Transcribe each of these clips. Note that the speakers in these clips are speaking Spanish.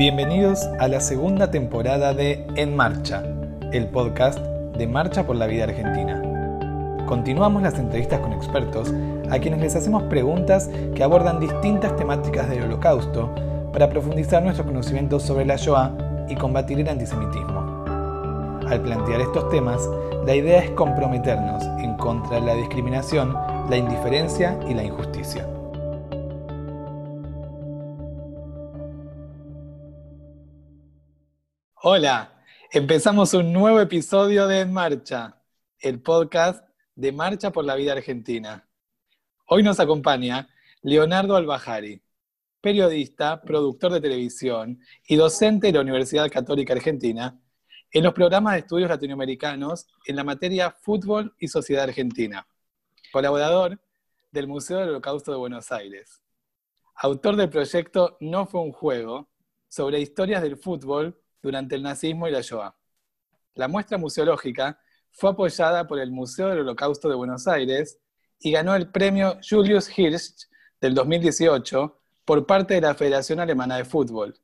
Bienvenidos a la segunda temporada de En Marcha, el podcast de Marcha por la Vida Argentina. Continuamos las entrevistas con expertos a quienes les hacemos preguntas que abordan distintas temáticas del holocausto para profundizar nuestro conocimiento sobre la Shoah y combatir el antisemitismo. Al plantear estos temas, la idea es comprometernos en contra de la discriminación, la indiferencia y la injusticia. Hola, empezamos un nuevo episodio de En Marcha, el podcast de Marcha por la Vida Argentina. Hoy nos acompaña Leonardo Albajari, periodista, productor de televisión y docente de la Universidad Católica Argentina en los programas de estudios latinoamericanos en la materia Fútbol y Sociedad Argentina. Colaborador del Museo del Holocausto de Buenos Aires. Autor del proyecto No fue un juego sobre historias del fútbol durante el nazismo y la Shoah. La muestra museológica fue apoyada por el Museo del Holocausto de Buenos Aires y ganó el premio Julius Hirsch del 2018 por parte de la Federación Alemana de Fútbol.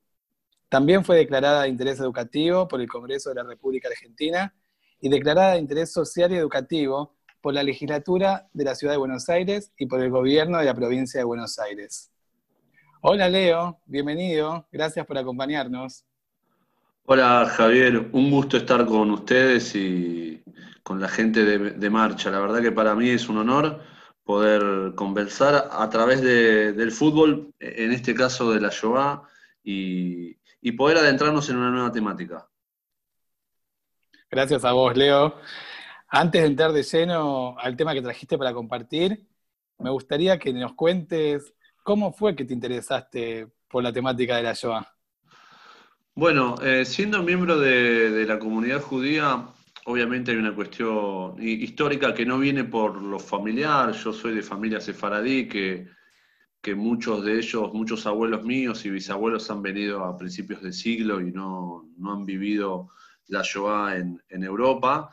También fue declarada de interés educativo por el Congreso de la República Argentina y declarada de interés social y educativo por la legislatura de la Ciudad de Buenos Aires y por el gobierno de la provincia de Buenos Aires. Hola Leo, bienvenido, gracias por acompañarnos. Hola Javier, un gusto estar con ustedes y con la gente de, Marcha. La verdad que para mí es un honor poder conversar a través del fútbol, en este caso de la Shoah, y, y poder adentrarnos en una nueva temática. Gracias a vos, Leo. Antes de entrar de lleno al tema que trajiste para compartir, me gustaría que nos cuentes cómo fue que te interesaste por la temática de la Shoah. Bueno, eh, siendo miembro de, la comunidad judía, obviamente hay una cuestión histórica que no viene por lo familiar. Yo soy de familia sefaradí, que, muchos de ellos, muchos abuelos míos y bisabuelos han venido a principios de siglo y no, han vivido la Shoah en, Europa.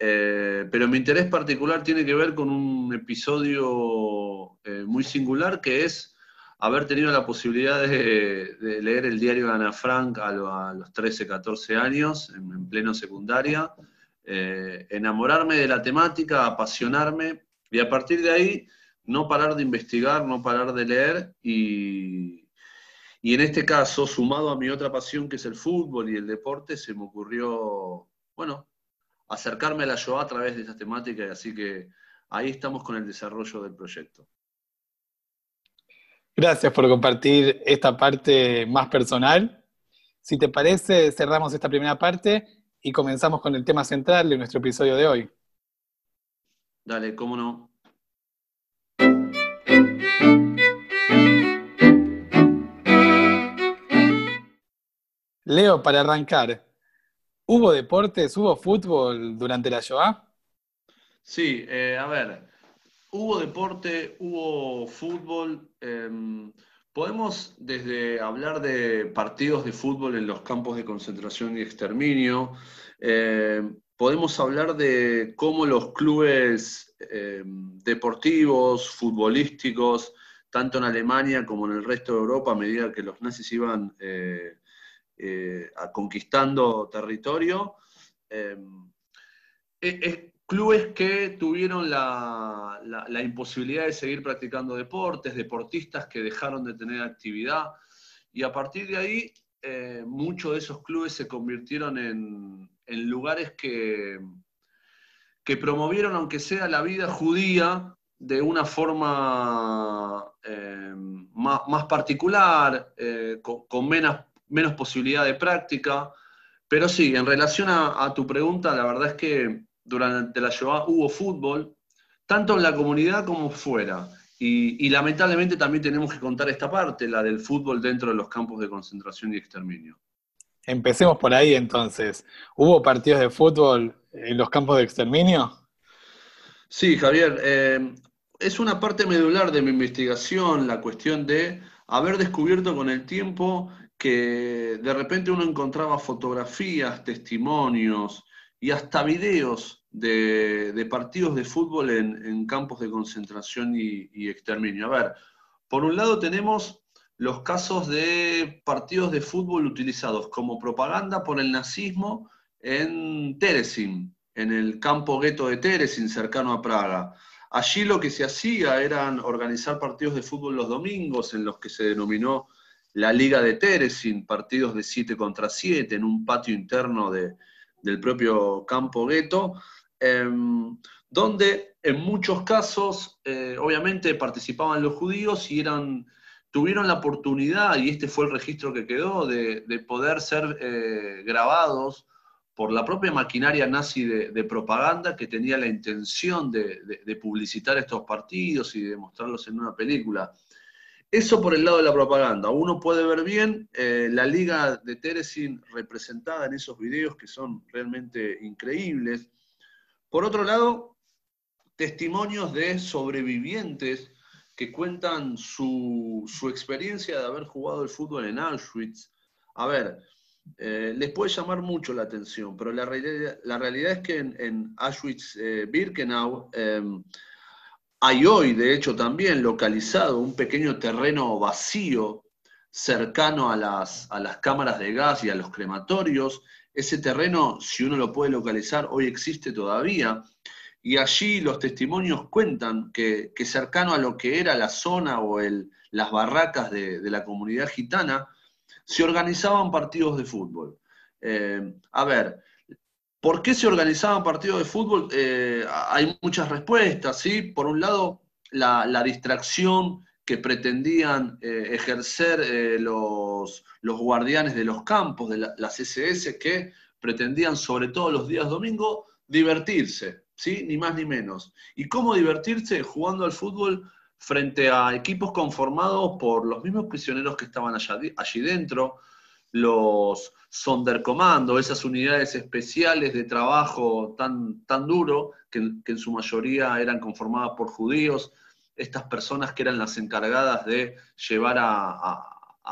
Eh, pero mi interés particular tiene que ver con un episodio eh, muy singular que es haber tenido la posibilidad de, leer el diario de Ana Frank a, los 13, 14 años, en, pleno secundaria, eh, enamorarme de la temática, apasionarme, y a partir de ahí no parar de investigar, no parar de leer, y, y en este caso, sumado a mi otra pasión que es el fútbol y el deporte, se me ocurrió, bueno, acercarme a la Shoah a través de esta temática, y así que ahí estamos con el desarrollo del proyecto. Gracias por compartir esta parte más personal. Si te parece, cerramos esta primera parte y comenzamos con el tema central de nuestro episodio de hoy. Dale, cómo no. Leo, para arrancar, ¿hubo deportes, hubo fútbol durante la Shoah? Sí, eh, a ver, Hubo deporte, hubo fútbol. Em, podemos desde hablar de partidos de fútbol en los campos de concentración y exterminio. Em, podemos hablar de cómo los clubes em, deportivos, futbolísticos, tanto en Alemania como en el resto de Europa, a medida que los nazis iban eh, eh, conquistando territorio, e, clubes que tuvieron la, imposibilidad de seguir practicando deportes, deportistas que dejaron de tener actividad, y a partir de ahí eh, muchos de esos clubes se convirtieron en, lugares que, que, promovieron, aunque sea la vida judía, de una forma eh, más, particular, eh, con, menos, menos, posibilidad de práctica. Pero sí, en relación a tu pregunta, la verdad es que durante la Shoah hubo fútbol, tanto en la comunidad como fuera. Y, lamentablemente también tenemos que contar esta parte, la del fútbol dentro de los campos de concentración y exterminio. Empecemos por ahí entonces. ¿Hubo partidos de fútbol en los campos de exterminio? Sí, Javier. Eh, es una parte medular de mi investigación la cuestión de haber descubierto con el tiempo que de repente uno encontraba fotografías, testimonios y hasta videos de, partidos de fútbol en, campos de concentración y, exterminio. A ver, por un lado tenemos los casos de partidos de fútbol utilizados como propaganda por el nazismo en Teresin, en el campo gueto de Teresin, cercano a Praga. Allí lo que se hacía eran organizar partidos de fútbol los domingos, en los que se denominó la Liga de Teresin, partidos de 7 contra 7, en un patio interno del propio campo gueto, em, donde en muchos casos, eh, obviamente, participaban los judíos y eran, tuvieron la oportunidad, y este fue el registro que quedó, de, poder ser eh, grabados por la propia maquinaria nazi de, propaganda que tenía la intención de, publicitar estos partidos y de mostrarlos en una película. Eso por el lado de la propaganda. Uno puede ver bien eh, la liga de Teresin representada en esos videos que son realmente increíbles. Por otro lado, testimonios de sobrevivientes que cuentan su, experiencia de haber jugado el fútbol en Auschwitz. A ver, eh, les puede llamar mucho la atención, pero la realidad, es que en, Auschwitz-Birkenau eh, hay hoy, de hecho, también localizado un pequeño terreno vacío cercano a las, a las cámaras de gas y a los crematorios. Ese terreno, si uno lo puede localizar, hoy existe todavía. Y allí los testimonios cuentan que, cercano a lo que era la zona o el, las barracas de, la comunidad gitana, se organizaban partidos de fútbol. Eh, a ver, ¿Por qué se organizaban partidos de fútbol? Eh, hay muchas respuestas, ¿sí? Por un lado, la, distracción que pretendían eh, ejercer eh, los, guardianes de los campos, de las SS, que pretendían, sobre todo los días domingos, divertirse, ¿sí? Ni más ni menos. ¿Y cómo divertirse? Jugando al fútbol frente a equipos conformados por los mismos prisioneros que estaban allí dentro, los Sonderkommando, esas unidades especiales de trabajo tan, tan duro, que, en su mayoría eran conformadas por judíos, estas personas que eran las encargadas de llevar a,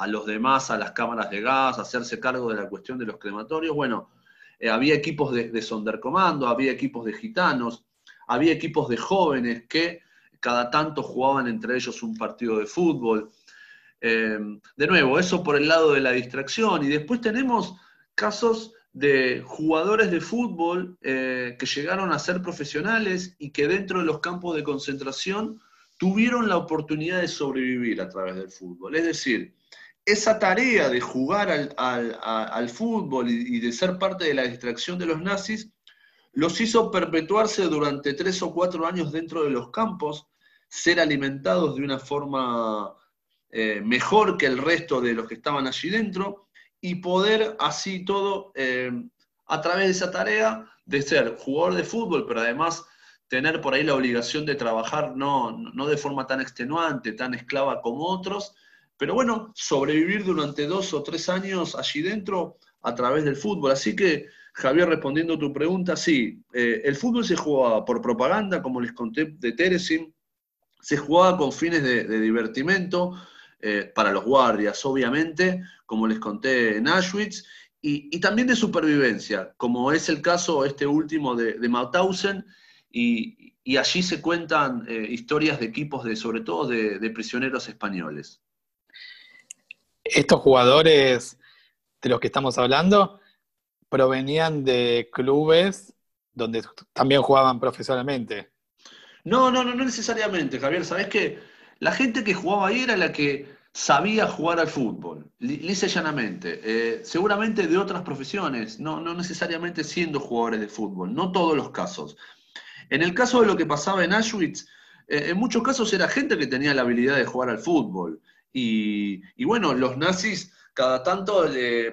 los demás a las cámaras de gas, hacerse cargo de la cuestión de los crematorios. Bueno, eh, había equipos de, de Sonderkommando, había equipos de gitanos, había equipos de jóvenes que cada tanto jugaban entre ellos un partido de fútbol. Em, de nuevo, eso por el lado de la distracción. Y después tenemos casos de jugadores de fútbol eh, que llegaron a ser profesionales y que dentro de los campos de concentración tuvieron la oportunidad de sobrevivir a través del fútbol. Es decir, esa tarea de jugar al, fútbol y, de ser parte de la distracción de los nazis los hizo perpetuarse durante tres o cuatro años dentro de los campos, ser alimentados de una forma eh, mejor que el resto de los que estaban allí dentro y poder así todo, eh, a través de esa tarea, de ser jugador de fútbol, pero además tener por ahí la obligación de trabajar no, no de forma tan extenuante, tan esclava como otros, pero bueno, sobrevivir durante dos o tres años allí dentro a través del fútbol. Así que, Javier, respondiendo a tu pregunta, sí, eh, el fútbol se jugaba por propaganda, como les conté de Teresin, se jugaba con fines de, de divertimento, eh, para los guardias, obviamente, como les conté en Auschwitz, y, también de supervivencia, como es el caso este último de, de Mauthausen, y, allí se cuentan eh, historias de equipos, de, sobre todo de, prisioneros españoles. Estos jugadores de los que estamos hablando provenían de clubes donde también jugaban profesionalmente. No, no, no, no necesariamente, Javier. Sabes que la gente que jugaba ahí era la que sabía jugar al fútbol, lisa y llanamente. Eh, seguramente de otras profesiones, no, no necesariamente siendo jugadores de fútbol, no todos los casos. En el caso de lo que pasaba en Auschwitz, eh, en muchos casos era gente que tenía la habilidad de jugar al fútbol. Y, bueno, los nazis cada tanto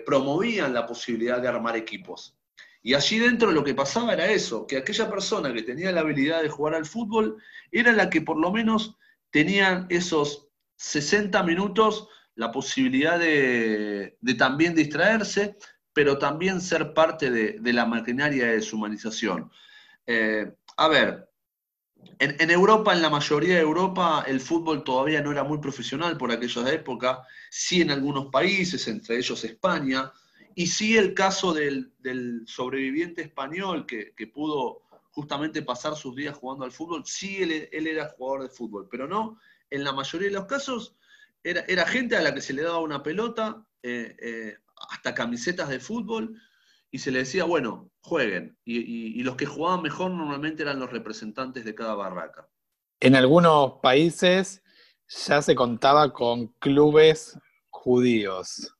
promovían la posibilidad de armar equipos. Y allí dentro lo que pasaba era eso, que aquella persona que tenía la habilidad de jugar al fútbol era la que por lo menos tenían esos 60 minutos la posibilidad de, también distraerse, pero también ser parte de, la maquinaria de deshumanización. Eh, a ver, en, Europa, en la mayoría de Europa, el fútbol todavía no era muy profesional por aquella época, sí en algunos países, entre ellos España, y sí el caso del, sobreviviente español que, que pudo justamente pasar sus días jugando al fútbol, sí él, era jugador de fútbol, pero no, en la mayoría de los casos era, gente a la que se le daba una pelota, eh, eh, hasta camisetas de fútbol, y se le decía, bueno, jueguen. Y, los que jugaban mejor normalmente eran los representantes de cada barraca. En algunos países ya se contaba con clubes judíos.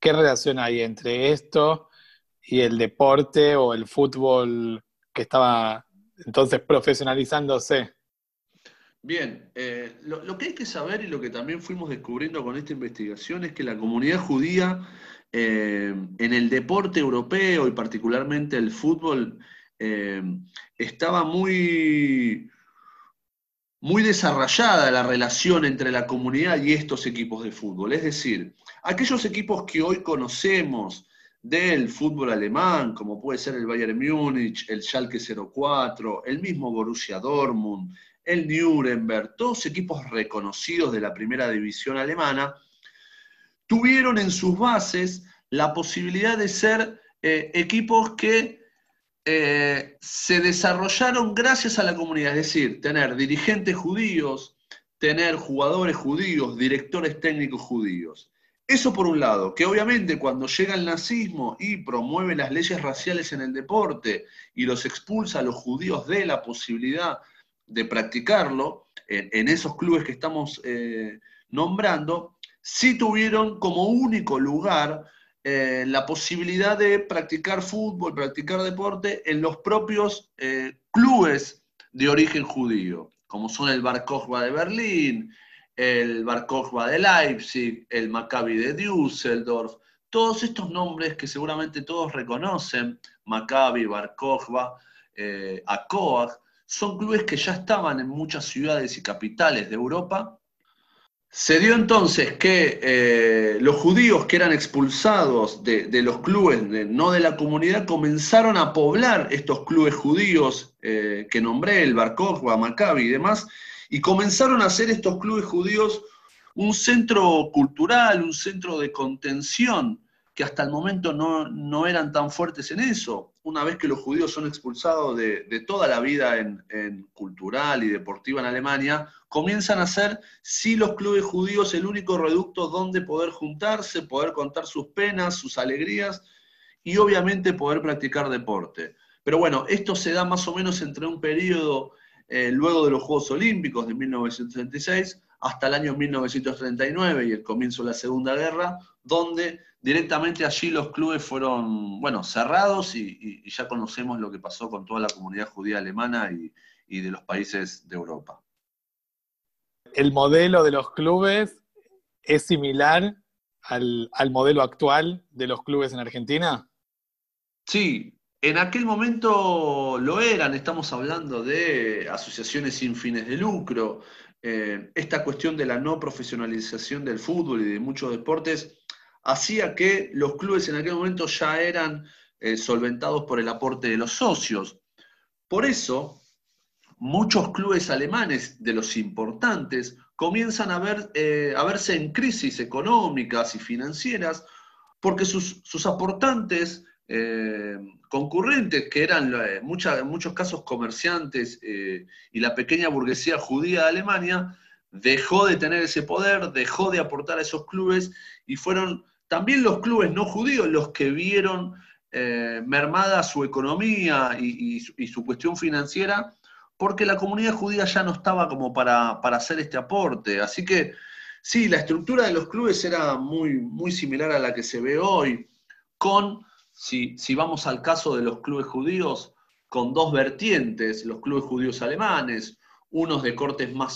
¿Qué relación hay entre esto y el deporte o el fútbol estaba entonces profesionalizándose? Bien, eh, lo, que hay que saber y lo que también fuimos descubriendo con esta investigación es que la comunidad judía eh, en el deporte europeo y particularmente el fútbol, eh, estaba muy, muy desarrollada la relación entre la comunidad y estos equipos de fútbol. Es decir, aquellos equipos que hoy conocemos del fútbol alemán, como puede ser el Bayern Múnich, el Schalke 04, el mismo Borussia Dortmund, el Nuremberg, todos equipos reconocidos de la primera división alemana, tuvieron en sus bases la posibilidad de ser eh, equipos que eh, se desarrollaron gracias a la comunidad, es decir, tener dirigentes judíos, tener jugadores judíos, directores técnicos judíos. Eso por un lado, que obviamente cuando llega el nazismo y promueve las leyes raciales en el deporte y los expulsa a los judíos de la posibilidad de practicarlo en, esos clubes que estamos eh, nombrando, sí tuvieron como único lugar eh, la posibilidad de practicar fútbol, practicar deporte en los propios eh, clubes de origen judío, como son el Bar de Berlín, el Bar de Leipzig, el Maccabi de Düsseldorf, todos estos nombres que seguramente todos reconocen, Maccabi, Bar Kokhba, eh, son clubes que ya estaban en muchas ciudades y capitales de Europa. Se dio entonces que eh, los judíos que eran expulsados de, los clubes, no de la comunidad, comenzaron a poblar estos clubes judíos eh, que nombré, el Bar Maccabi y demás, y comenzaron a hacer estos clubes judíos un centro cultural, un centro de contención, que hasta el momento no eran tan fuertes en eso una vez que los judíos son expulsados de, toda la vida en, cultural y deportiva en Alemania, comienzan a ser, sí, los clubes judíos el único reducto donde poder juntarse, poder contar sus penas, sus alegrías y obviamente poder practicar deporte. Pero bueno, esto se da más o menos entre un periodo eh, luego de los Juegos Olímpicos de 1936 hasta el año 1939 y el comienzo de la Segunda Guerra, donde directamente allí los clubes fueron, bueno, cerrados y, ya conocemos lo que pasó con toda la comunidad judía alemana y, de los países de Europa. ¿El modelo de los clubes es similar al, al modelo actual de los clubes en Argentina? Sí, en aquel momento lo eran, estamos hablando de asociaciones sin fines de lucro. Eh, esta cuestión de la no profesionalización del fútbol y de muchos deportes hacía que los clubes en aquel momento ya eran eh, solventados por el aporte de los socios. Por eso, muchos clubes alemanes de los importantes comienzan a, ver, eh, a verse en crisis económicas y financieras porque sus, aportantes eh, concurrentes, que eran en muchos casos comerciantes y la pequeña burguesía judía de Alemania, dejó de tener ese poder, dejó de aportar a esos clubes y fueron también los clubes no judíos los que vieron eh, mermada su economía y, su, cuestión financiera, porque la comunidad judía ya no estaba como para, hacer este aporte. Así que sí, la estructura de los clubes era muy, muy similar a la que se ve hoy, con, si, vamos al caso de los clubes judíos, con dos vertientes, los clubes judíos alemanes, unos de cortes más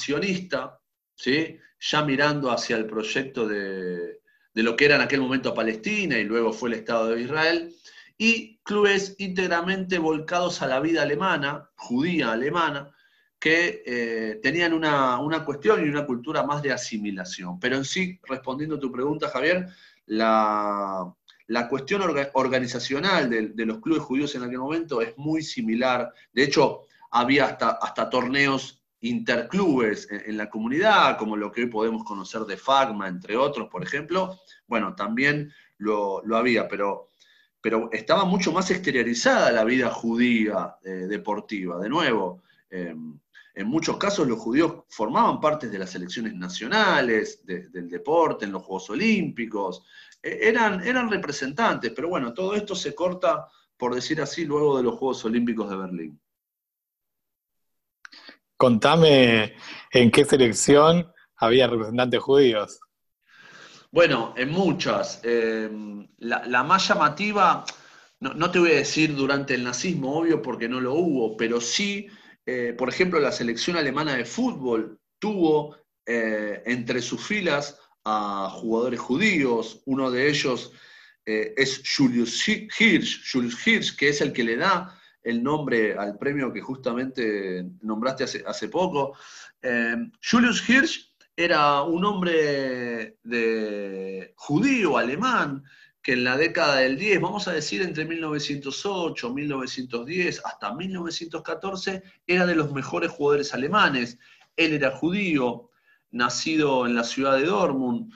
ya mirando hacia el proyecto de, de lo que era en aquel momento Palestina y luego fue el Estado de Israel, y clubes íntegramente volcados a la vida alemana, judía alemana, que eh, tenían una, cuestión y una cultura más de asimilación. Pero en sí, respondiendo a tu pregunta, Javier, la, cuestión organizacional de, los clubes judíos en aquel momento es muy similar. De hecho, había hasta, hasta torneos interclubes en, la comunidad, como lo que hoy podemos conocer de FAGMA, entre otros, por ejemplo, bueno, también lo, había, pero, pero estaba mucho más exteriorizada la vida judía eh, deportiva. De nuevo, em, En muchos casos los judíos formaban parte de las selecciones nacionales, del deporte, en los Juegos Olímpicos, e, eran, eran representantes, pero bueno, todo esto se corta, por decir así, luego de los Juegos Olímpicos de Berlín. Contame en qué selección había representantes judíos. Bueno, en muchas. Eh, la, más llamativa, no, te voy a decir durante el nazismo, obvio, porque no lo hubo, pero sí, eh, por ejemplo, la selección alemana de fútbol tuvo eh, entre sus filas a jugadores judíos. Uno de ellos es Julius Hirsch, Julius Hirsch, que es el que le da el nombre al premio que justamente nombraste hace, hace poco. Julius Hirsch era un hombre de judío, alemán, que en la década del 10, vamos a decir entre 1908, 1910 hasta 1914, era de los mejores jugadores alemanes. Él era judío, nacido en la ciudad de Dortmund.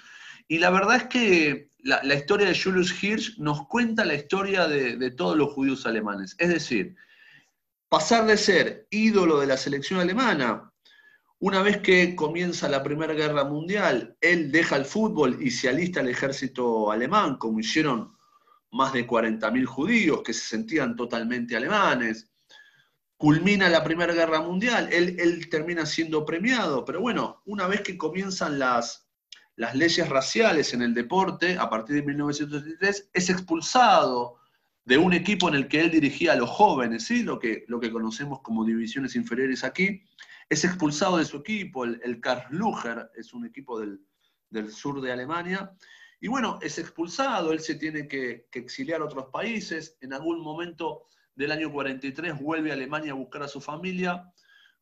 Y la verdad es que la, historia de Julius Hirsch nos cuenta la historia de, de todos los judíos alemanes. Es decir, pasar de ser ídolo de la selección alemana una vez que comienza la Primera Guerra Mundial, él deja el fútbol y se alista al ejército alemán, como hicieron más de 40.000 judíos que se sentían totalmente alemanes. Culmina la Primera Guerra Mundial, él, termina siendo premiado, pero bueno, una vez que comienzan las, leyes raciales en el deporte, a partir de 1973, es expulsado de un equipo en el que él dirigía a los jóvenes, ¿sí? lo, que, lo que conocemos como divisiones inferiores aquí, es expulsado de su equipo, el, el Karlsruher, es un equipo del, sur de Alemania, y bueno, es expulsado, él se tiene que, exiliar a otros países, en algún momento del año 43 vuelve a Alemania a buscar a su familia,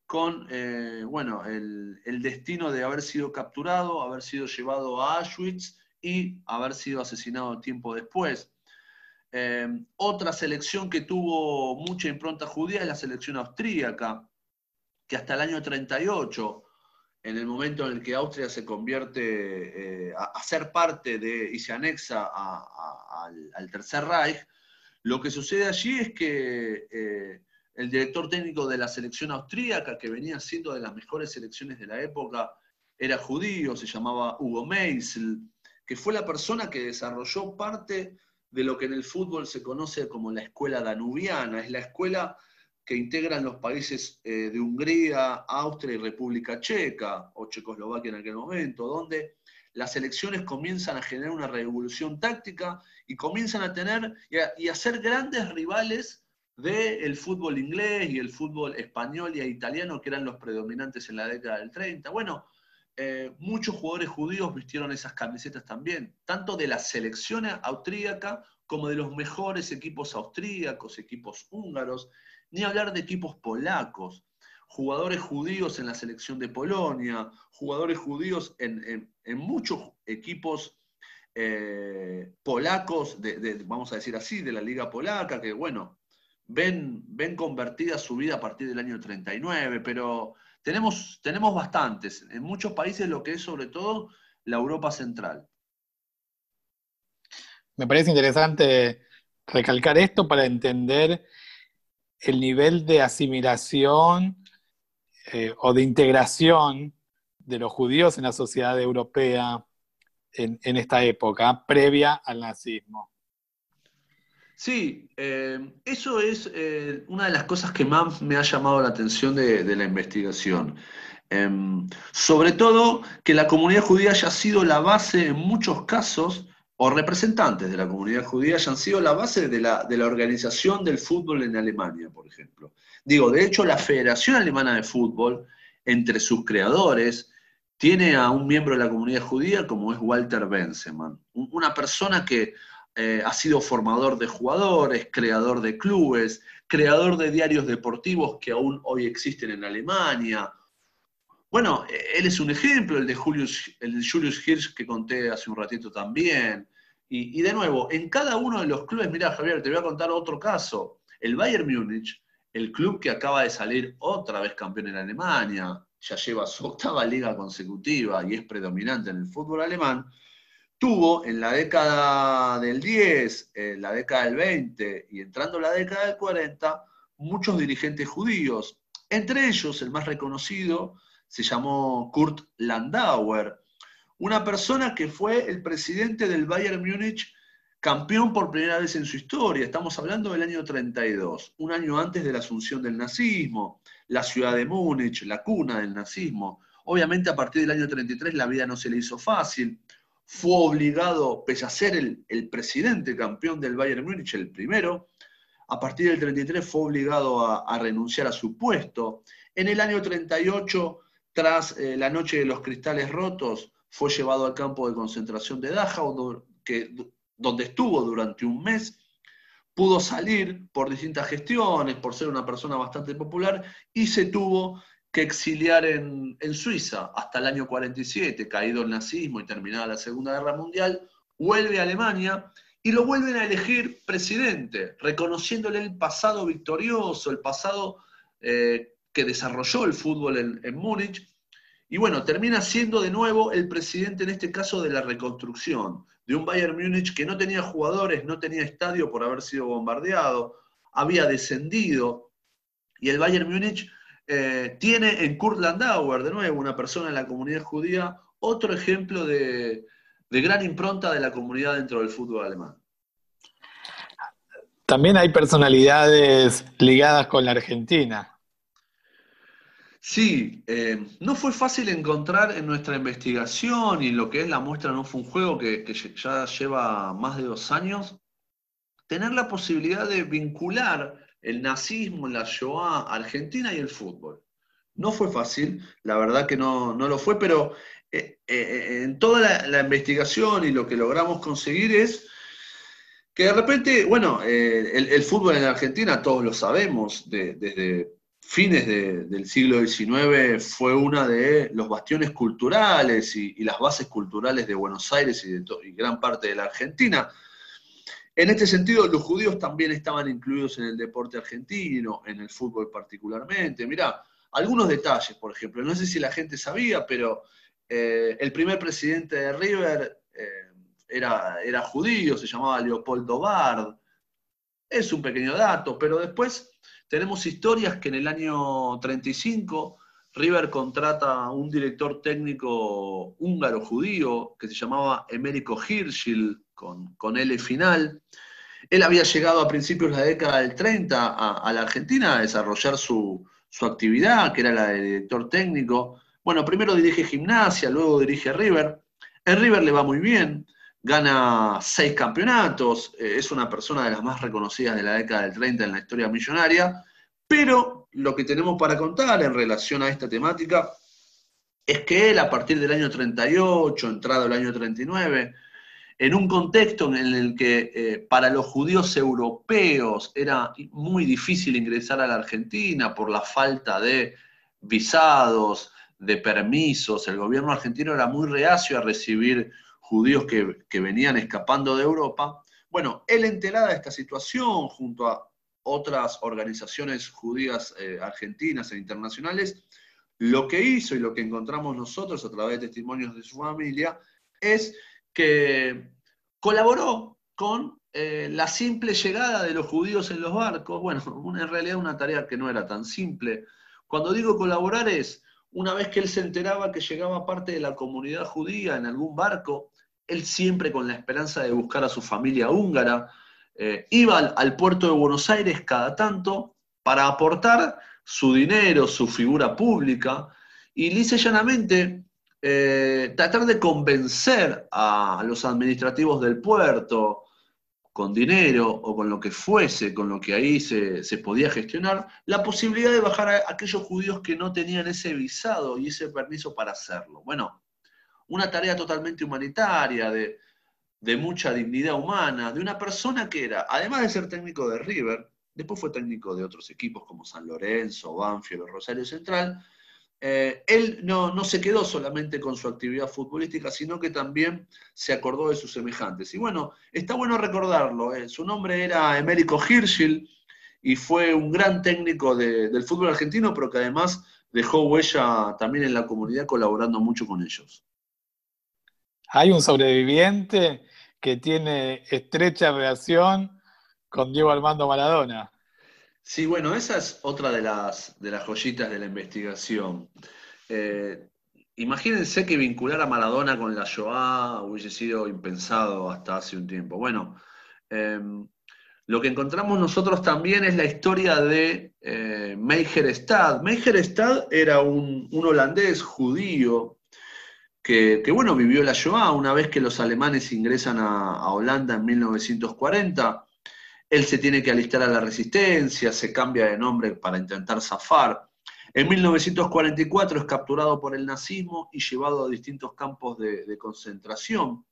con eh, bueno, el, destino de haber sido capturado, haber sido llevado a Auschwitz y haber sido asesinado tiempo después. Eh, otra selección que tuvo mucha impronta judía es la selección austríaca que hasta el año 38, en el momento en el que Austria se convierte eh, a, ser parte de y se anexa al, Tercer Reich, lo que sucede allí es que eh, el director técnico de la selección austríaca, que venía siendo de las mejores selecciones de la época, era judío, se llamaba Hugo Meisel, que fue la persona que desarrolló parte de lo que en el fútbol se conoce como la escuela danubiana, es la escuela que integran los países eh, de Hungría, Austria y República Checa, o Checoslovaquia en aquel momento, donde las elecciones comienzan a generar una revolución táctica y comienzan a tener y a, ser grandes rivales del fútbol inglés y el fútbol español y italiano, que eran los predominantes en la década del 30. Bueno, eh, muchos jugadores judíos vistieron esas camisetas también, tanto de la selección austríaca como de los mejores equipos austríacos, equipos húngaros, ni hablar de equipos polacos, jugadores judíos en la selección de Polonia, jugadores judíos en, muchos equipos eh, polacos, vamos a decir así, de la liga polaca, que bueno, ven, ven convertida su vida a partir del año 39, pero tenemos, tenemos bastantes, en muchos países lo que es sobre todo la Europa Central. Me parece interesante recalcar esto para entender el nivel de asimilación eh, o de integración de los judíos en la sociedad europea en, esta época, previa al nazismo. Sí, eh, eso es eh, una de las cosas que más me ha llamado la atención de, la investigación. Em, sobre todo que la comunidad judía haya sido la base en muchos casos o representantes de la comunidad judía hayan sido la base de la, organización del fútbol en Alemania, por ejemplo. Digo, de hecho, la Federación Alemana de Fútbol, entre sus creadores, tiene a un miembro de la comunidad judía como es Walter Bensemann, una persona que eh, ha sido formador de jugadores, creador de clubes, creador de diarios deportivos que aún hoy existen en Alemania, bueno, él es un ejemplo, el de Julius, el Julius Hirsch que conté hace un ratito también. Y, de nuevo, en cada uno de los clubes, mira Javier, te voy a contar otro caso. El Bayern Múnich, el club que acaba de salir otra vez campeón en Alemania, ya lleva su octava liga consecutiva y es predominante en el fútbol alemán, tuvo en la década del 10, en la década del 20 y entrando en la década del 40, muchos dirigentes judíos Entre ellos, el más reconocido se llamó Kurt Landauer, una persona que fue el presidente del Bayern Múnich, campeón por primera vez en su historia. Estamos hablando del año 32, un año antes de la asunción del nazismo, la ciudad de Múnich, la cuna del nazismo. Obviamente a partir del año 33 la vida no se le hizo fácil. Fue obligado, pese a ser el, el presidente campeón del Bayern Múnich, el primero, a partir del 33 fue obligado a, renunciar a su puesto. En el año 38, tras eh, la noche de los cristales rotos, fue llevado al campo de concentración de Dachau, donde estuvo durante un mes. Pudo salir por distintas gestiones, por ser una persona bastante popular, y se tuvo que exiliar en, en Suiza hasta el año 47, caído el nazismo y terminada la Segunda Guerra Mundial. Vuelve a Alemania y lo vuelven a elegir presidente, reconociéndole el pasado victorioso, el pasado eh, que desarrolló el fútbol en, Múnich. Y bueno, termina siendo de nuevo el presidente en este caso de la reconstrucción, de un Bayern Múnich que no tenía jugadores, no tenía estadio por haber sido bombardeado, había descendido. Y el Bayern Múnich eh, tiene en Kurt Landauer, de nuevo, una persona en la comunidad judía, otro ejemplo de, de gran impronta de la comunidad dentro del fútbol alemán. También hay personalidades ligadas con la Argentina. Sí, eh, no fue fácil encontrar en nuestra investigación y lo que es la muestra no fue un juego que, ya lleva más de dos años, tener la posibilidad de vincular el nazismo, la Shoah, Argentina y el fútbol. No fue fácil, la verdad que no, no lo fue, pero eh, eh, en toda la, investigación y lo que logramos conseguir es que de repente, bueno, el, fútbol en Argentina, todos lo sabemos, desde fines del siglo XIX fue una de los bastiones culturales y, las bases culturales de Buenos Aires y de gran parte de la Argentina. En este sentido, los judíos también estaban incluidos en el deporte argentino, en el fútbol particularmente. Mirá, algunos detalles, por ejemplo, no sé si la gente sabía, pero eh, el primer presidente de River eh, era, era judío, se llamaba Leopoldo Bard. Es un pequeño dato, pero después tenemos historias que en el año 35 River contrata a un director técnico húngaro judío que se llamaba Emérico Hirschel, con, con L final. Él había llegado a principios de la década del 30 a, la Argentina a desarrollar su, su, actividad, que era la de director técnico. Bueno, primero dirige gimnasia, luego dirige River. En River le va muy bien, gana seis campeonatos, eh, es una persona de las más reconocidas de la década del 30 en la historia millonaria, pero lo que tenemos para contar en relación a esta temática es que él a partir del año 38, entrado el año 39, en un contexto en el que eh, para los judíos europeos era muy difícil ingresar a la Argentina por la falta de visados, de permisos. El gobierno argentino era muy reacio a recibir judíos que, venían escapando de Europa. Bueno, él enterada de esta situación, junto a otras organizaciones judías eh, argentinas e internacionales, lo que hizo y lo que encontramos nosotros a través de testimonios de su familia es que colaboró con eh, la simple llegada de los judíos en los barcos. Bueno, en realidad una tarea que no era tan simple. Cuando digo colaborar es una vez que él se enteraba que llegaba parte de la comunidad judía en algún barco, él siempre con la esperanza de buscar a su familia húngara, eh, iba al, puerto de Buenos Aires cada tanto para aportar su dinero, su figura pública, y lisa llanamente eh, tratar de convencer a los administrativos del puerto, con dinero o con lo que fuese, con lo que ahí se, podía gestionar, la posibilidad de bajar a aquellos judíos que no tenían ese visado y ese permiso para hacerlo. Bueno, una tarea totalmente humanitaria, de, mucha dignidad humana, de una persona que era, además de ser técnico de River, después fue técnico de otros equipos como San Lorenzo, Banfield o Rosario Central, eh, él no, se quedó solamente con su actividad futbolística, sino que también se acordó de sus semejantes. Y bueno, está bueno recordarlo. Eh, su nombre era Emérico Hirschel y fue un gran técnico del fútbol argentino, pero que además dejó huella también en la comunidad colaborando mucho con ellos. Hay un sobreviviente que tiene estrecha relación con Diego Armando Maradona. Sí, bueno, esa es otra de las, de las joyitas de la investigación. Eh, imagínense que vincular a Maradona con la Shoah hubiese sido impensado hasta hace un tiempo. Bueno, em, lo que encontramos nosotros también es la historia de eh, Meijer Stad. Meijer Stad era un, holandés judío que, bueno, vivió la Shoah una vez que los alemanes ingresan a, Holanda en 1940 él se tiene que alistar a la resistencia, se cambia de nombre para intentar zafar. En 1944 es capturado por el nazismo y llevado a distintos campos de, concentración.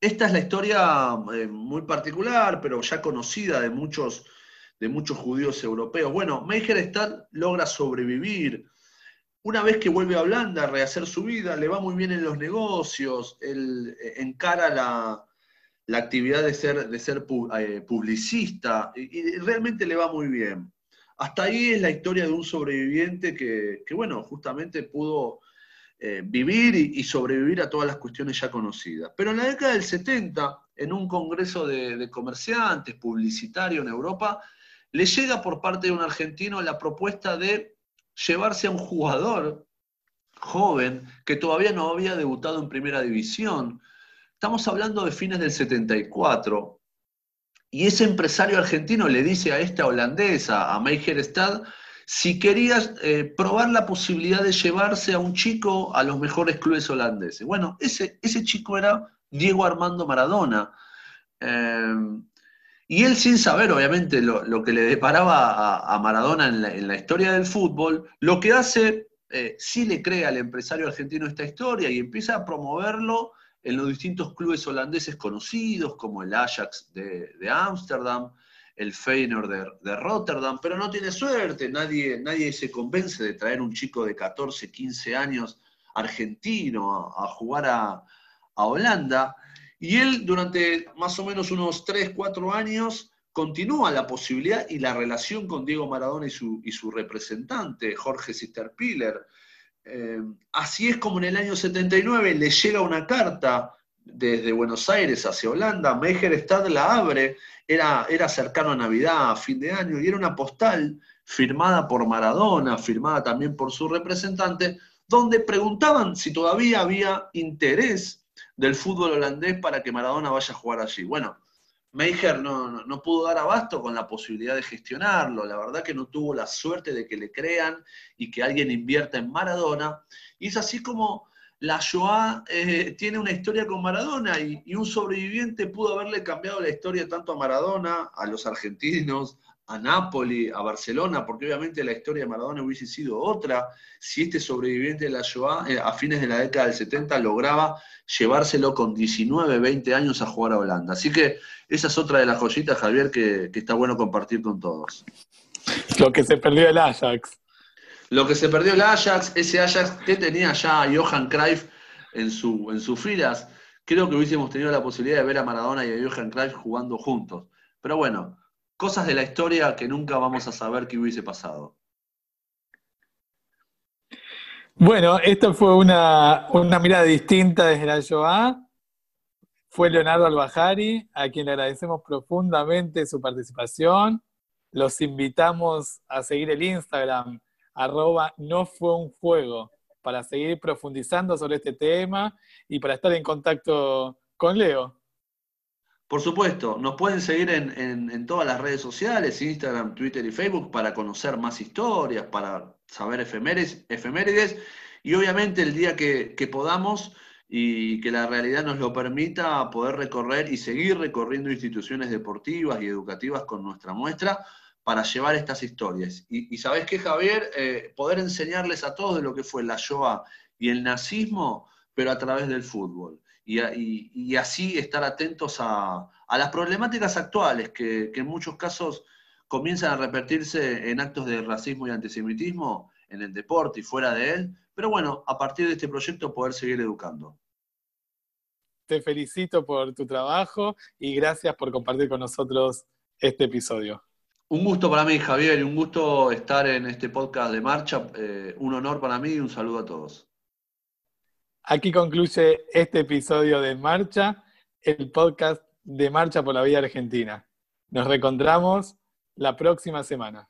Esta es la historia eh, muy particular, pero ya conocida de muchos, de muchos judíos europeos. Bueno, Meijerstad logra sobrevivir. Una vez que vuelve a Holanda a rehacer su vida, le va muy bien en los negocios, él eh, encara la, la actividad de ser, de ser eh, publicista y, realmente le va muy bien. Hasta ahí es la historia de un sobreviviente que, bueno, justamente pudo eh, vivir y, sobrevivir a todas las cuestiones ya conocidas. Pero en la década del 70, en un congreso de, de comerciantes, publicitario en Europa, le llega por parte de un argentino la propuesta de llevarse a un jugador joven que todavía no había debutado en primera división, Estamos hablando de fines del 74. Y ese empresario argentino le dice a esta holandesa, a Stad, si querías eh, probar la posibilidad de llevarse a un chico a los mejores clubes holandeses. Bueno, ese, ese chico era Diego Armando Maradona. Eh, y él sin saber, obviamente, lo, que le deparaba a, Maradona en la, historia del fútbol, lo que hace, eh, sí le cree al empresario argentino esta historia y empieza a promoverlo en los distintos clubes holandeses conocidos, como el Ajax de Ámsterdam, el Feyenoord de, Rotterdam, pero no tiene suerte, nadie, nadie se convence de traer un chico de 14, 15 años argentino a, jugar a, Holanda. Y él durante más o menos unos 3, 4 años continúa la posibilidad y la relación con Diego Maradona y su, y su representante, Jorge Sisterpiller, eh, así es como en el año 79 le llega una carta desde Buenos Aires hacia Holanda, Mejerstad la abre, era, era cercano a Navidad, a fin de año, y era una postal firmada por Maradona, firmada también por su representante, donde preguntaban si todavía había interés del fútbol holandés para que Maradona vaya a jugar allí. Bueno, Meijer no, no, pudo dar abasto con la posibilidad de gestionarlo, la verdad que no tuvo la suerte de que le crean y que alguien invierta en Maradona, y es así como la Shoah eh, tiene una historia con Maradona y, y, un sobreviviente pudo haberle cambiado la historia tanto a Maradona, a los argentinos, a Nápoles, a Barcelona, porque obviamente la historia de Maradona hubiese sido otra si este sobreviviente de la Shoah eh, a fines de la década del 70 lograba llevárselo con 19, 20 años a jugar a Holanda. Así que esa es otra de las joyitas, Javier, que, está bueno compartir con todos. Lo que se perdió el Ajax. Lo que se perdió el Ajax, ese Ajax que tenía ya a Johan Cruyff en, su, en sus filas, creo que hubiésemos tenido la posibilidad de ver a Maradona y a Johan Cruyff jugando juntos. Pero bueno, cosas de la historia que nunca vamos a saber qué hubiese pasado. Bueno, esto fue una, mirada distinta desde la Shoah. Fue Leonardo Albajari, a quien le agradecemos profundamente su participación. Los invitamos a seguir el Instagram, arroba no fue un juego, para seguir profundizando sobre este tema y para estar en contacto con Leo. Por supuesto, nos pueden seguir en, todas las redes sociales, Instagram, Twitter y Facebook, para conocer más historias, para saber efemérides, y obviamente el día que, podamos y que la realidad nos lo permita, poder recorrer y seguir recorriendo instituciones deportivas y educativas con nuestra muestra para llevar estas historias. Y, sabes qué, Javier, eh, poder enseñarles a todos de lo que fue la Shoah y el nazismo, pero a través del fútbol y, así estar atentos a, las problemáticas actuales que, en muchos casos comienzan a repetirse en actos de racismo y antisemitismo en el deporte y fuera de él, pero bueno, a partir de este proyecto poder seguir educando. Te felicito por tu trabajo y gracias por compartir con nosotros este episodio. Un gusto para mí, Javier, y un gusto estar en este podcast de marcha. Eh, un honor para mí y un saludo a todos. Aquí concluye este episodio de Marcha, el podcast de Marcha por la Vida Argentina. Nos reencontramos la próxima semana.